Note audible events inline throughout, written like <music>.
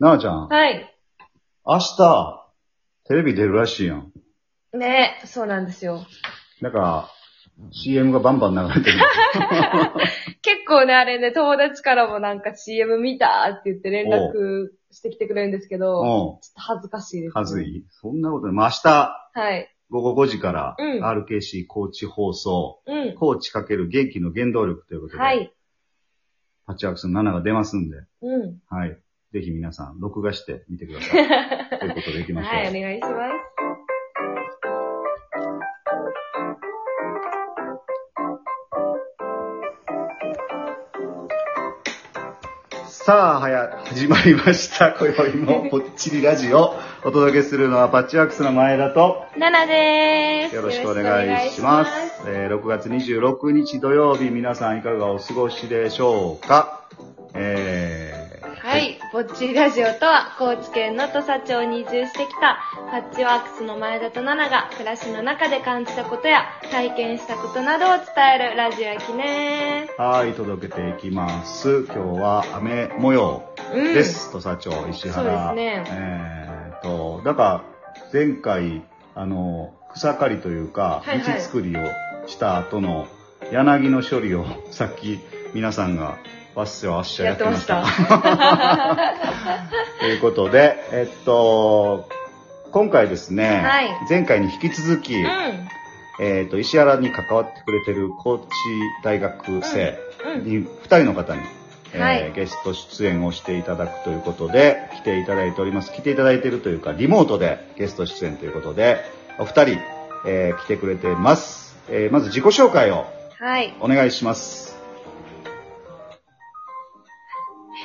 なあちゃん、はい。明日、テレビ出るらしいやん。ねそうなんですよ。なんか、CM がバンバン流れてる。<laughs> 結構ね、あれね、友達からもなんか CM 見たって言って連絡してきてくれるんですけど、ちょうっと恥ずかしいです、ん。はず。い。そんなことない。まあ、明日、はい。午後5時から、うん RKC 高知放送、うん。高知かける元気の原動力ということで、はい。パッチワークスの7が出ますんで、うん。はい。ぜひ皆さん、録画してみてください。<laughs> ということで行きましょう。はい、お願いします。さあ、はや、始まりました。<laughs> 今宵も、ぽっちりラジオ。お届けするのは、パッチワークスの前田と、ナナでーす。よろしくお願いします。えー6月26日土曜日、皆さんいかがお過ごしでしょうか？ぼっちりラジオとは、高知県の土佐町に移住してきた、パッチワークスの前田とナナが、暮らしの中で感じたことや、体験したことなどを伝えるラジオやきねはい、届けていきます。今日は雨模様うん。です。土佐町、石原。そうですねえーと、だから、前回、あの、草刈りというか、はいはい道作りをした後の、柳の処理を、さっき、皆さんが、わっしゃわっしゃややっててましたた。<laughs> ということで、えっと、今回ですね、はい前回に引き続き、うん。えっと、石原に関わってくれてる高知大学生うん。に、二人の方に、えーはいゲスト出演をしていただくということで、来ていただいております。来ていただいているというか、リモートでゲスト出演ということで、お二人、えー来てくれてます。えーまず自己紹介をはい。お願いします。かい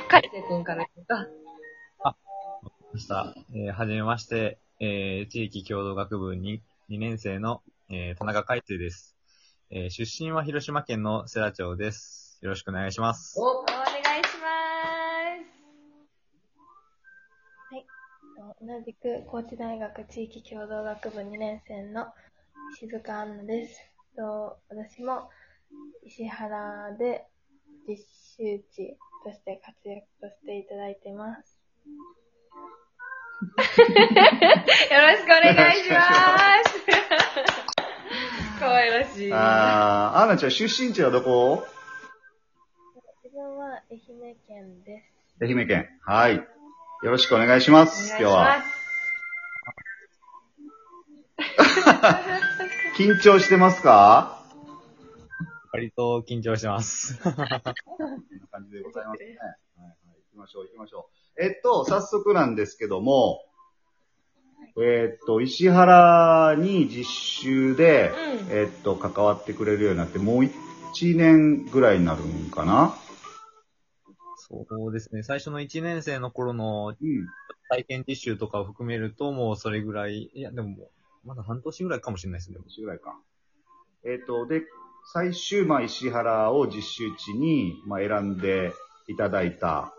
せいくんから言うか。ました。えーはじめまして、えー地域共同学部に2年生の、えー田中海生です、えー出身は広島県の世羅町です。よろしくお願いします。お、お願いしはい。同じく高知大学地域共同学部2年生の石塚杏奈です。と私も石原で実習地として活躍としていただいてます。<laughs> よろしくお願いします。かわいらしい。あー、アンナちゃん出身地はどこ？自分は愛媛県です。愛媛県。はい。よろしくお願いします。お願いし今日は。<laughs> <laughs> 緊張してますか？割と緊張してます。こんな感じでございますね。はいはい。行きましょう、行きましょう。えっと、早速なんですけども、えっと、石原に実習で、うんえっと、関わってくれるようになって、もう1年ぐらいになるんかな？そうですね。最初の1年生の頃のうん。体験実習とかを含めると、もうそれぐらい、いや、でもまだ半年ぐらいかもしれないですね。でも年ぐらいか。えっ、と、で、最終、まあ、石原を実習地に、まあ、選んでいただいた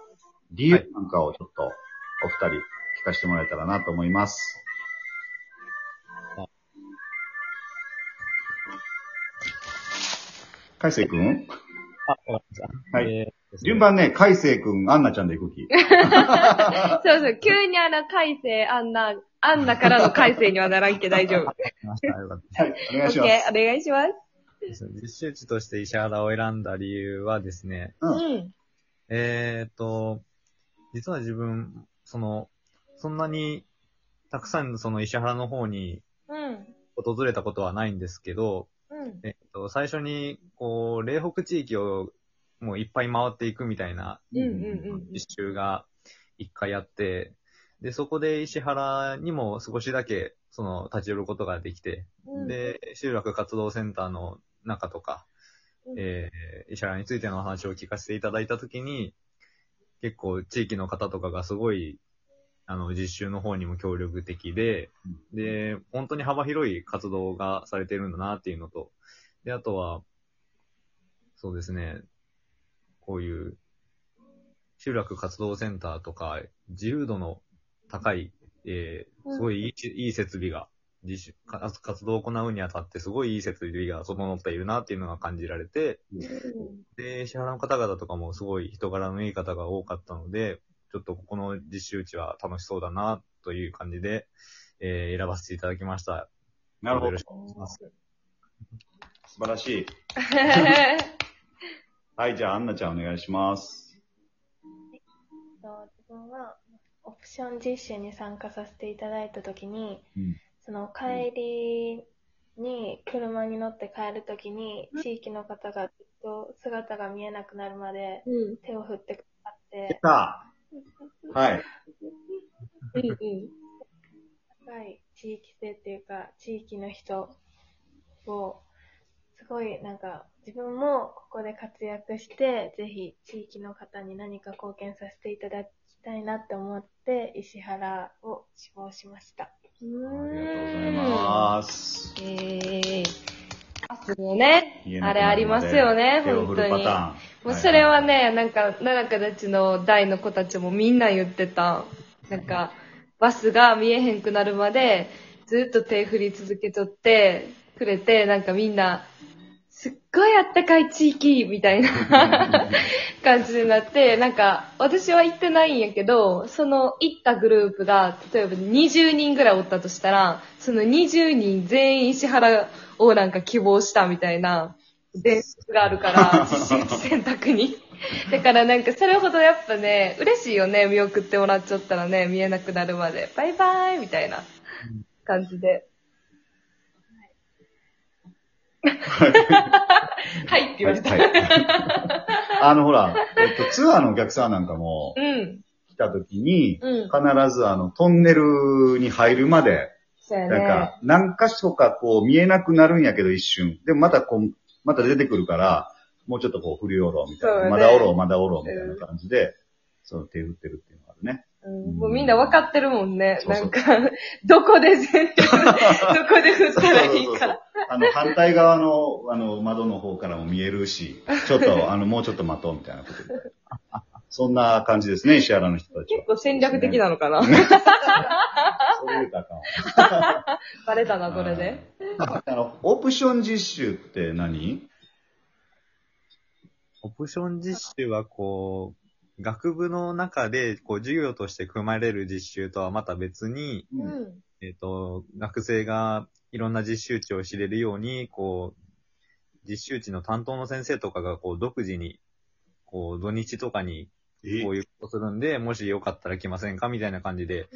理由なんかをちょっと、お二人聞かせてもらえたらなと思います。海星くんあ、わかりました。はいえー順番ね、海星くん、アンナちゃんで行く気。<laughs> そうそう、急にあの、改正、あんな、あんなからの改正にはならんけ大丈夫。はい、お願いしまケす。ー、お願いします。です実習地として石原を選んだ理由はですね、うんうん。えーっと、実は自分、その、そんなに、たくさんその石原の方にうん。訪れたことはないんですけど、うん。えっと、最初に、こう、嶺北地域をもういっぱい回っていくみたいなうんうんうん。実習が一回あって、で、そこで石原にも少しだけ、その、立ち寄ることができて、うん、で、集落活動センターの中とか、うん。えー、石原についての話を聞かせていただいたときに、結構地域の方とかがすごい、あの、実習の方にも協力的で、で、本当に幅広い活動がされてるんだなっていうのと、で、あとは、そうですね、こういう、集落活動センターとか、自由度の高い、えー、すごいいい,、いい設備が、実習か活動を行うにあたってすごいいい設備が整っているなっていうのが感じられて、で、石原の方々とかもすごい人柄のいい方が多かったので、ちょっとここの実習地は楽しそうだな、という感じで、えー選ばせていただきました。なるほどよろし。くお願いします。素晴らしい。<laughs> はい、じゃあ、アンナちゃんお願いします。と自分は、オプション実習に参加させていただいたときに、うんその帰りに車に乗って帰るときに、地域の方がずっと姿が見えなくなるまでうん。手を振ってくださっ出て、たはい。うんうん。高い地域性っていうか、地域の人を、すごいなんか、自分もここで活躍して、ぜひ地域の方に何か貢献させていただきたいなって思って、石原を志望しました。あありがとうございます。えー。あ、すよねあれありますよね、本当に。もうそれはね、なんか、奈々香たちの代の子たちもみんな言ってた。なんか、バスが見えへんくなるまで、ずっと手振り続けとってくれて、なんかみんな、すっごいあったかい地域みたいな感じになって、なんか、私は行ってないんやけど、その行ったグループが、例えば20人ぐらいおったとしたら、その20人全員石原をなんか希望したみたいな伝説があるから、<laughs> 選択に。だからなんかそれほどやっぱね、嬉しいよね、見送ってもらっちゃったらね、見えなくなるまで。バイバイみたいな感じで。はいって言われた。はいはいあの、ほら、えっと、ツアーのお客さんなんかもうん。来た時に、うん。必ずあの、トンネルに入るまで、そうやね。なんか、何箇所かこう見えなくなるんやけど一瞬。でもまたこう、また出てくるから、もうちょっとこう振りおろうみたいな。そうねまだおろう、まだおろうみたいな感じで、その手振ってるっていうのがあるね。うんもうみんな分かってるもんね。そうそうなんか、<laughs> どこで全然、<laughs> どこで振ったらいいか。あの、反対側の、あの、窓の方からも見えるし、ちょっと、<laughs> あの、もうちょっと待とうみたいなことで。そんな感じですね、石原の人たちは結。構戦略的なのかな。そういう歌か。バレたな、これで。あの、オプション実習って何？オプション実習はこう、学部の中で、こう、授業として組まれる実習とはまた別に、う。うんん。えっ、と、学生がいろんな実習地を知れるように、こう、実習地の担当の先生とかが、こう、独自に、こう、土日とかに、え？こういうことするんで、もしよかったら来ませんか？みたいな感じで、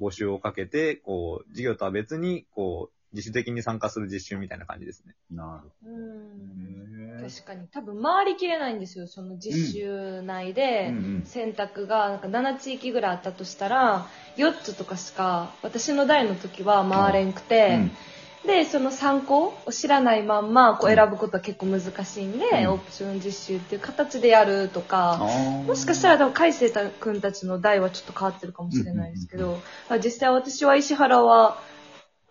募集をかけて、こう、授業とは別に、こう、自主的に参加する実習みたいな感じですね。なるほうん。確かに。多分回りきれないんですよ、その実習内で。うんうん選択がなんか7地域ぐらいあったとしたら、4つとかしか、私の代の時は回れんくて、で、その参考を知らないまんまこううん選ぶことは結構難しいんで、うんオプション実習っていう形でやるとか、ももしかしたら多分海星君たちの代はちょっと変わってるかもしれないですけど、あ実際私は石原は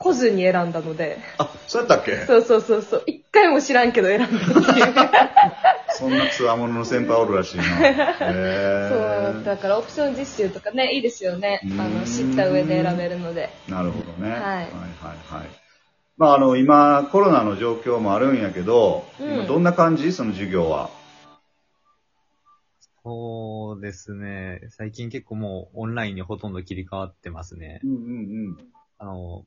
来ずに選んだので、あ、そうやったっけ？そうそうそうそう、一回も知らんけど選んだっていう。<laughs> そんなツアーものの先輩おるらしいな。<laughs> へそう、だからオプション実習とかね、いいですよね。あうんの、知った上で選べるので。なるほどね。はいはいはいはい。まああの、今コロナの状況もあるんやけど、うん今どんな感じ？その授業は？そうですね。最近結構もうオンラインにほとんど切り替わってますね。うんうんあの、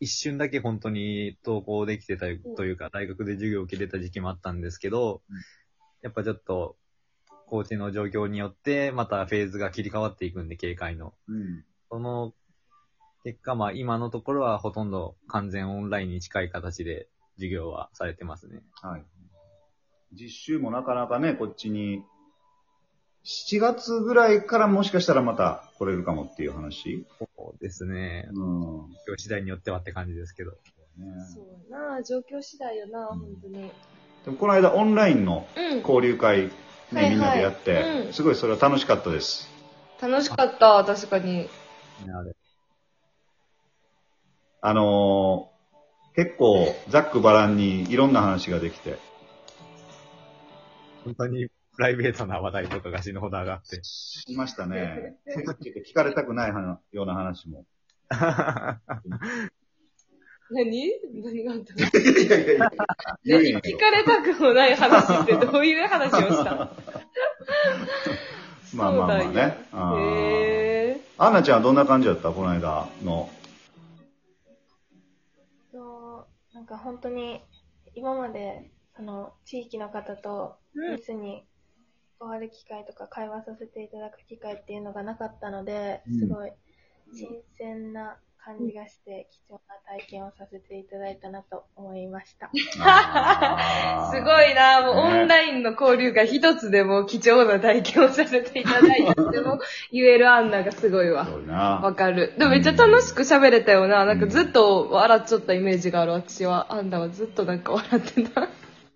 一瞬だけ本当に登校できてたというか、大学で授業を受けれた時期もあったんですけどうん、やっぱちょっと、コーチの状況によって、またフェーズが切り替わっていくんで、警戒の。うん。うん。その結果、まあ今のところはほとんど完全オンラインに近い形で授業はされてますね。はい。実習もなかなかね、こっちに、7月ぐらいからもしかしたらまた来れるかもっていう話？そうですね。うん。今日次第によってはって感じですけど。ねそうやな状況次第よな、うん本当に。でもこの間オンラインのうん。交流会、ねはいはいみんなでやって、うんすごいそれは楽しかったです。楽しかった、確かに。ねあれあのー結構ざっくばらんにいろんな話ができて、本当にプライベートな話題とかが死ぬほど上がって。しましたね。聞かれたくない話ような話も。<laughs> 何？何があったの？聞かれたくもない話ってどういう話をした？<laughs> まあまあまあね。あーへー。アンナちゃんはどんな感じだった？この間の。そう、なんか本当に、今まで、その、地域の方と、うん密に関わる機会とか会話させていただく機会っていうのがなかったのでうん、すごい新鮮な感じがして、貴重な体験をさせていただいたなと思いました。<laughs> すごいなもうねオンラインの交流が一つでも貴重な体験をさせていただいたっても言えるアンナがすごいわわかる。でもめっちゃ楽しく喋れたよな。なんかずっと笑っちゃったイメージがある私は。アンナはずっとなんか笑ってた。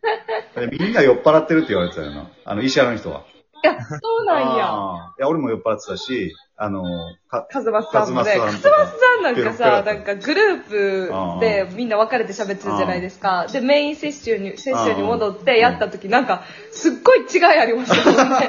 <laughs> みんな酔っ払ってるって言われてたよな。あの、石原の人は。いや、そうなんや。あーいや、俺も酔っ払ってたし、あの、か、カズマスさんもね。カズマスカズマさんとかスさんなんかさ、なんかグループでみんな分かれて喋ってるじゃないですか。で、メインセッションに、セッションに戻ってやった時なんか、すっごい違いありましたもんね。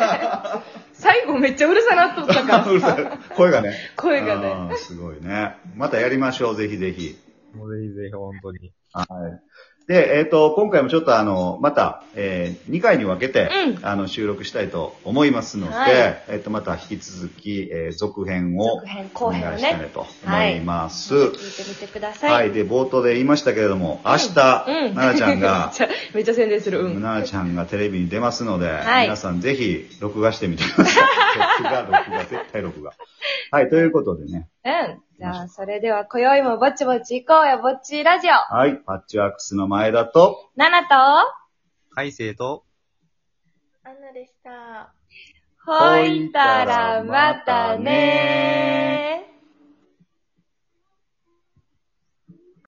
<laughs> 最後めっちゃうるさなっとったか <laughs> うるさ声がね。声がね。あーすごいね。またやりましょう、ぜひぜひ。もうぜひぜひ、本当に。はい。で、えっ、と、今回もちょっとあの、また、え2回に分けて、うんあの、収録したいと思いますので、はいえっ、と、また引き続き、えー続編を続編お願い後編をねしたいと思います。聞いてみてください。はい。で、冒頭で言いましたけれども、明日、うん。奈々ちゃんが <laughs> めっ、ちゃ、めっちゃ宣伝する。うん。奈々ちゃんがテレビに出ますので、はい皆さんぜひ、録画してみてください。<laughs> 録画、録画、絶対録画。はい、ということでね、うん。じゃあ、それでは、今宵もぼちぼち行こうよ、ぼっちラジオ。はい、パッチワークスの前田と、ナナと、海星と、アンナでした。ほいたらまたねー。